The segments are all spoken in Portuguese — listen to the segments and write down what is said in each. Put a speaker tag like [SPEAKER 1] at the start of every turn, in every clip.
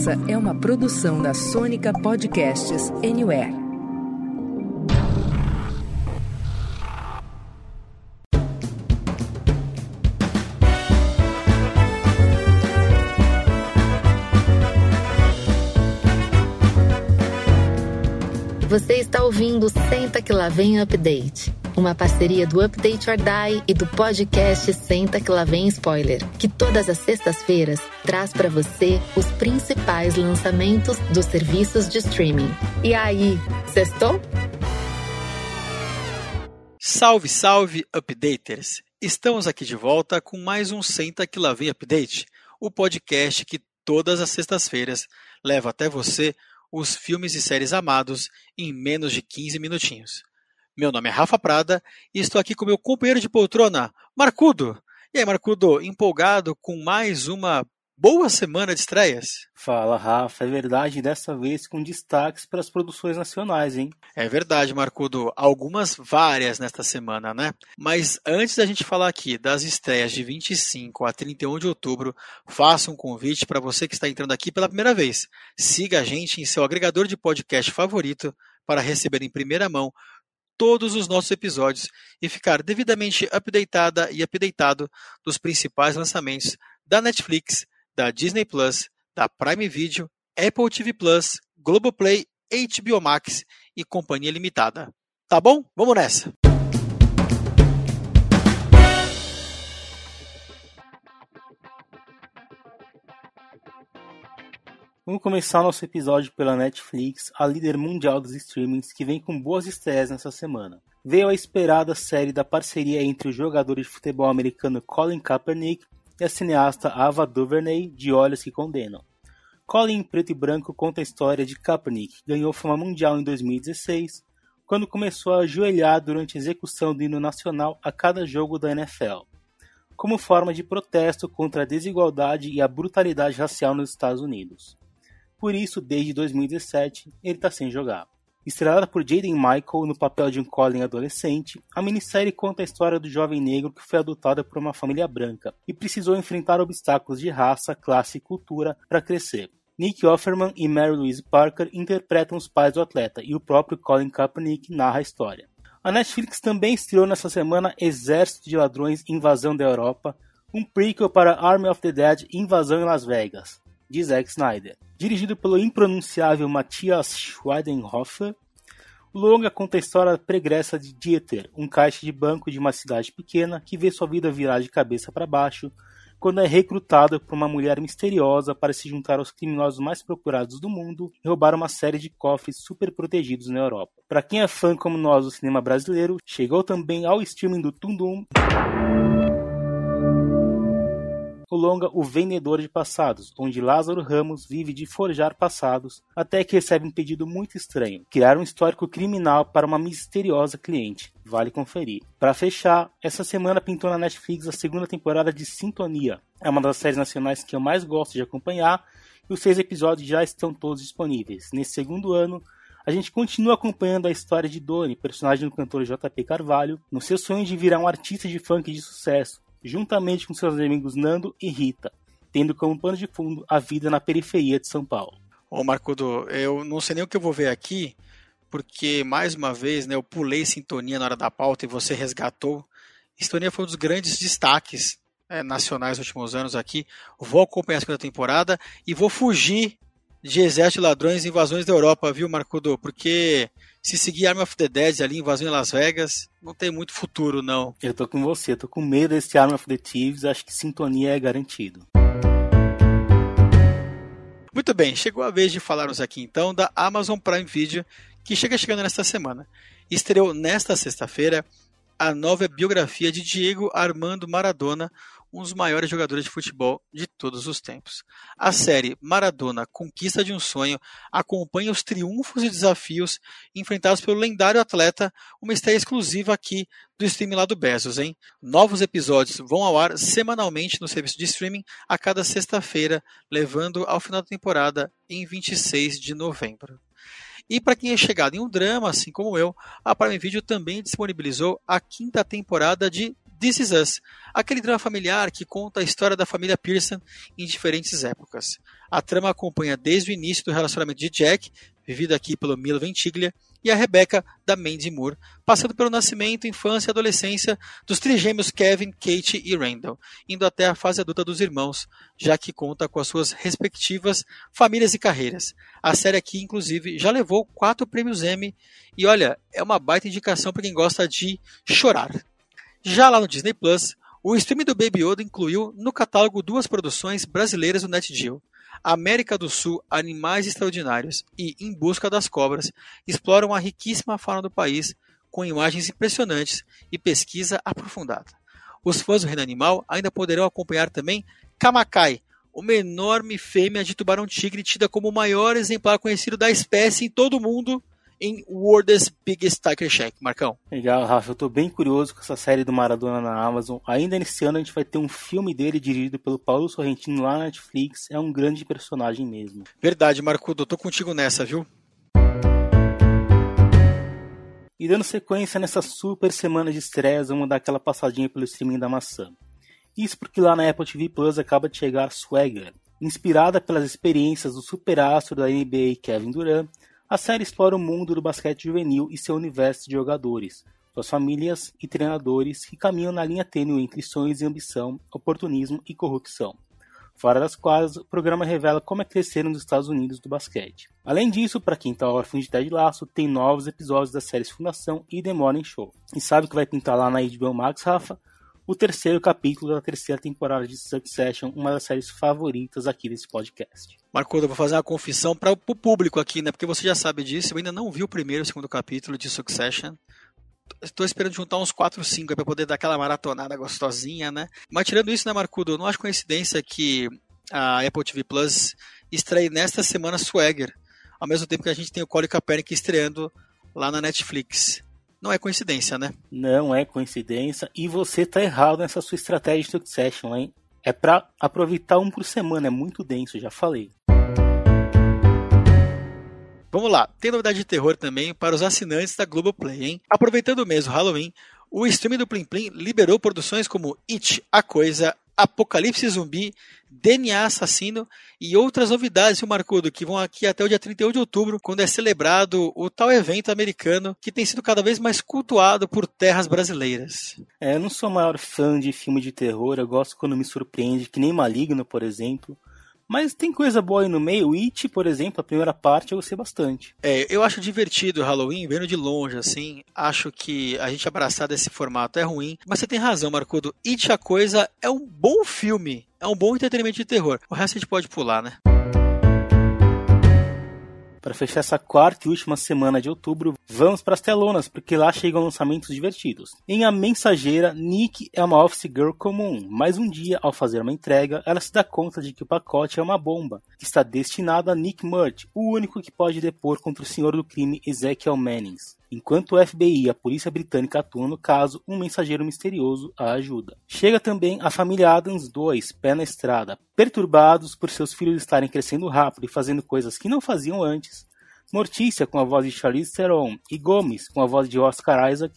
[SPEAKER 1] Essa é uma produção da Sônica Podcasts Anywhere.
[SPEAKER 2] Você está ouvindo Senta que lá vem Update, uma parceria do Update or Die e do podcast Senta que lá vem Spoiler, que todas as sextas-feiras traz para você os principais lançamentos dos serviços de streaming. E aí, sextou?
[SPEAKER 3] Salve, salve, updaters! Estamos aqui de volta com mais um Senta que lá vem Update, o podcast que todas as sextas-feiras leva até você os filmes e séries amados em menos de 15 minutinhos. Meu nome é Rafa Prada e estou aqui com meu companheiro de poltrona, Marcudo. E aí, Marcudo, empolgado com mais uma boa semana de estreias?
[SPEAKER 4] Fala, Rafa. É verdade, dessa vez com destaques para as produções nacionais, hein?
[SPEAKER 3] É verdade, Marcudo. Algumas várias nesta semana, né? Mas antes da gente falar aqui das estreias de 25 a 31 de outubro, faça um convite para você que está entrando aqui pela primeira vez. Siga a gente em seu agregador de podcast favorito para receber em primeira mão todos os nossos episódios e ficar devidamente updatada e updatado dos principais lançamentos da Netflix, da Disney Plus, da Prime Video, Apple TV Plus, Globoplay, HBO Max e Companhia Limitada. Tá bom? Vamos nessa!
[SPEAKER 4] Vamos começar nosso episódio pela Netflix, a líder mundial dos streamings, que vem com boas estreias nessa semana. Veio a esperada série da parceria entre o jogador de futebol americano Colin Kaepernick e a cineasta Ava DuVernay, de Olhos que Condenam. Colin preto e branco conta a história de Kaepernick, que ganhou fama mundial em 2016, quando começou a ajoelhar durante a execução do hino nacional a cada jogo da NFL, como forma de protesto contra a desigualdade e a brutalidade racial nos Estados Unidos. Por isso, desde 2017, ele está sem jogar. Estrelada por Jaden Michael no papel de um Colin adolescente, a minissérie conta a história do jovem negro que foi adotado por uma família branca e precisou enfrentar obstáculos de raça, classe e cultura para crescer. Nick Offerman e Mary Louise Parker interpretam os pais do atleta e o próprio Colin Kaepernick narra a história. A Netflix também estreou nessa semana Exército de Ladrões Invasão da Europa, um prequel para Army of the Dead Invasão em Las Vegas, de Zack Snyder. Dirigido pelo impronunciável Matthias Schweidenhofer, o longa conta a história pregressa de Dieter, um caixa de banco de uma cidade pequena que vê sua vida virar de cabeça para baixo quando é recrutado por uma mulher misteriosa para se juntar aos criminosos mais procurados do mundo e roubar uma série de cofres super protegidos na Europa. Para quem é fã como nós do cinema brasileiro, chegou também ao streaming do Tundum o longa O Vendedor de Passados, onde Lázaro Ramos vive de forjar passados até que recebe um pedido muito estranho: criar um histórico criminal para uma misteriosa cliente. Vale conferir. Para fechar, essa semana pintou na Netflix a segunda temporada de Sintonia. É uma das séries nacionais que eu mais gosto de acompanhar e os seis episódios já estão todos disponíveis. Nesse segundo ano, a gente continua acompanhando a história de Doni, personagem do cantor JP Carvalho, no seu sonho de virar um artista de funk de sucesso, juntamente com seus amigos Nando e Rita, tendo como pano de fundo a vida na periferia de São Paulo.
[SPEAKER 3] Ô Marcudo, eu não sei nem o que eu vou ver aqui, porque mais uma vez né, eu pulei sintonia na hora da pauta e você resgatou. Sintonia foi um dos grandes destaques é, nacionais nos últimos anos aqui. Vou acompanhar a segunda temporada e vou fugir de Exército Ladrões e Invasões da Europa, viu, Marcudo? Porque se seguir Army of the Dead ali, invasão em Las Vegas, não tem muito futuro, não.
[SPEAKER 4] Eu tô com você, tô com medo desse Army of the Thieves, acho que sintonia é garantido.
[SPEAKER 3] Muito bem, chegou a vez de falarmos aqui então da Amazon Prime Video, que chega chegando nesta semana. Estreou nesta sexta-feira a nova biografia de Diego Armando Maradona, um dos maiores jogadores de futebol de todos os tempos. A série Maradona, Conquista de um Sonho, acompanha os triunfos e desafios enfrentados pelo lendário atleta, uma estreia exclusiva aqui do streaming lá do Bezos, hein? Novos episódios vão ao ar semanalmente no serviço de streaming a cada sexta-feira, levando ao final da temporada em 26 de novembro. E para quem é chegado em um drama, assim como eu, a Prime Video também disponibilizou a quinta temporada de This Is Us, aquele drama familiar que conta a história da família Pearson em diferentes épocas. A trama acompanha desde o início do relacionamento de Jack, vivido aqui pelo Milo Ventiglia, e a Rebecca, da Mandy Moore, passando pelo nascimento, infância e adolescência dos trigêmeos Kevin, Kate e Randall, indo até a fase adulta dos irmãos, já que conta com as suas respectivas famílias e carreiras. A série aqui, inclusive, já levou quatro prêmios Emmy, e olha, é uma baita indicação para quem gosta de chorar. Já lá no Disney Plus, o streaming do Baby Yoda incluiu no catálogo duas produções brasileiras do NetGeo. América do Sul, Animais Extraordinários e Em Busca das Cobras exploram a riquíssima fauna do país com imagens impressionantes e pesquisa aprofundada. Os fãs do reino animal ainda poderão acompanhar também Kamakai, uma enorme fêmea de tubarão-tigre tida como o maior exemplar conhecido da espécie em todo o mundo em World's Biggest Tiger Shack, Marcão.
[SPEAKER 4] Legal, Rafa. Eu tô bem curioso com essa série do Maradona na Amazon. Ainda nesse ano a gente vai ter um filme dele dirigido pelo Paulo Sorrentino lá na Netflix. É um grande personagem mesmo.
[SPEAKER 3] Verdade, Marcudo. Eu tô contigo nessa, viu?
[SPEAKER 4] E dando sequência nessa super semana de estreias, vamos dar aquela passadinha pelo streaming da maçã. Isso porque lá na Apple TV Plus acaba de chegar Swagger. Inspirada pelas experiências do superastro da NBA Kevin Durant, a série explora o mundo do basquete juvenil e seu universo de jogadores, suas famílias e treinadores que caminham na linha tênue entre sonhos e ambição, oportunismo e corrupção. Fora das quadras, o programa revela como é crescer nos Estados Unidos do basquete. Além disso, para quem está órfão de Ted Laço, tem novos episódios das séries Fundação e The Morning Show. E sabe o que vai pintar lá na HBO Max, Rafa? O terceiro capítulo da terceira temporada de Succession, uma das séries favoritas aqui desse podcast.
[SPEAKER 3] Marco, eu vou fazer uma confissão para o público aqui, né? Porque você já sabe disso, eu ainda não vi o primeiro e o segundo capítulo de Succession. Estou esperando juntar uns 4 ou 5 para poder dar aquela maratonada gostosinha, né? Mas tirando isso, né, Marcudo, não acho coincidência que a Apple TV Plus estreie nesta semana Swagger, ao mesmo tempo que a gente tem o Colin Kaepernick estreando lá na Netflix. Não é coincidência, né?
[SPEAKER 4] Não é coincidência. E você tá errado nessa sua estratégia de Succession, hein? É para aproveitar um por semana, é muito denso, já falei.
[SPEAKER 3] Vamos lá, tem novidade de terror também para os assinantes da Globoplay, hein? Aproveitando o mês do Halloween, o streaming do Plim Plim liberou produções como It, A Coisa, Apocalipse Zumbi, DNA Assassino e outras novidades, o Marcudo, que vão aqui até o dia 31 de outubro, quando é celebrado o tal evento americano que tem sido cada vez mais cultuado por terras brasileiras.
[SPEAKER 4] É, eu não sou o maior fã de filme de terror, eu gosto quando me surpreende, que nem Maligno, por exemplo. Mas tem coisa boa aí no meio. It, por exemplo, a primeira parte eu gostei bastante.
[SPEAKER 3] É, eu acho divertido o Halloween, vendo de longe, assim. Acho que a gente abraçar desse formato é ruim. Mas você tem razão, Marcudo. It, a coisa, é um bom filme. É um bom entretenimento de terror. O resto a gente pode pular, né?
[SPEAKER 4] Para fechar essa quarta e última semana de outubro, vamos para as telonas, porque lá chegam lançamentos divertidos. Em A Mensageira, Nick é uma office girl comum, mas um dia, ao fazer uma entrega, ela se dá conta de que o pacote é uma bomba, que está destinada a Nick Murch, o único que pode depor contra o senhor do crime Ezekiel Mannings. Enquanto o FBI e a polícia britânica atuam no caso, um mensageiro misterioso a ajuda. Chega também a família Adams 2, pé na estrada. Perturbados por seus filhos estarem crescendo rápido e fazendo coisas que não faziam antes, Mortícia, com a voz de Charlize Theron, e Gomes, com a voz de Oscar Isaac,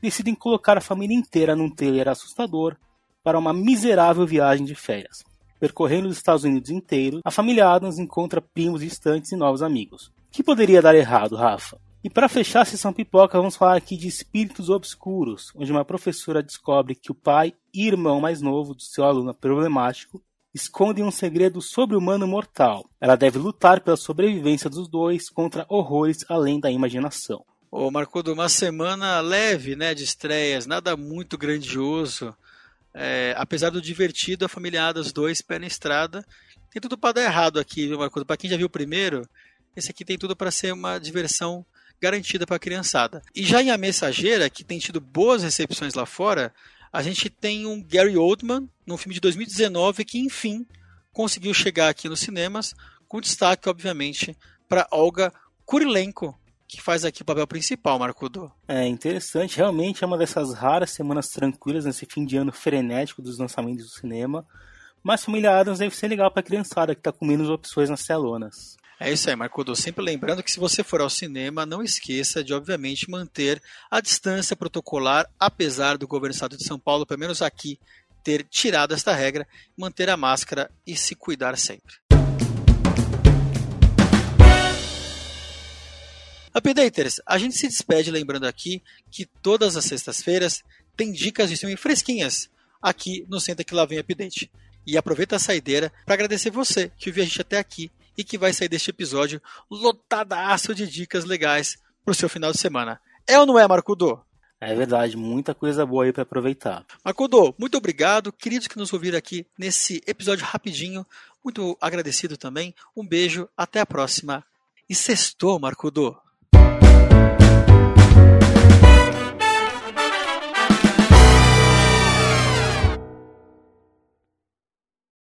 [SPEAKER 4] decidem colocar a família inteira num trailer assustador para uma miserável viagem de férias. Percorrendo os Estados Unidos inteiros, a família Adams encontra primos distantes e novos amigos. O que poderia dar errado, Rafa? E para fechar a sessão pipoca, vamos falar aqui de Espíritos Obscuros, onde uma professora descobre que o pai e irmão mais novo do seu aluno problemático escondem um segredo sobre-humano mortal. Ela deve lutar pela sobrevivência dos dois contra horrores além da imaginação.
[SPEAKER 3] Ô, Marcudo, uma semana leve né, de estreias, nada muito grandioso. É, apesar do divertido, a família dos dois, pé na estrada. Tem tudo para dar errado aqui, viu, Marcudo? Para quem já viu o primeiro, esse aqui tem tudo para ser uma diversão garantida para a criançada. E já em A Mensageira, que tem tido boas recepções lá fora, a gente tem um Gary Oldman, num filme de 2019, que enfim conseguiu chegar aqui nos cinemas, com destaque, obviamente, para Olga Kurilenko, que faz aqui o papel principal, Marcudo.
[SPEAKER 4] É interessante, realmente é uma dessas raras semanas tranquilas nesse fim de ano frenético dos lançamentos do cinema. Mas Família Adams deve ser legal para a criançada que está com menos opções nas telonas.
[SPEAKER 3] É isso aí, Marcudo. Sempre lembrando que se você for ao cinema, não esqueça de, obviamente, manter a distância protocolar, apesar do governo do estado de São Paulo, pelo menos aqui, ter tirado esta regra, manter a máscara e se cuidar sempre. Updaters, a gente se despede lembrando aqui que todas as sextas-feiras tem dicas de filme fresquinhas aqui no Senta Que Lá Vem Update. E aproveita a saideira para agradecer você que ouviu a gente até aqui e que vai sair deste episódio lotadaço de dicas legais para o seu final de semana. É ou não é, Marcudo?
[SPEAKER 4] É verdade, muita coisa boa aí para aproveitar.
[SPEAKER 3] Marcudo, muito obrigado. Queridos que nos ouviram aqui nesse episódio rapidinho, muito agradecido também. Um beijo, até a próxima. E sextou, Marcudo.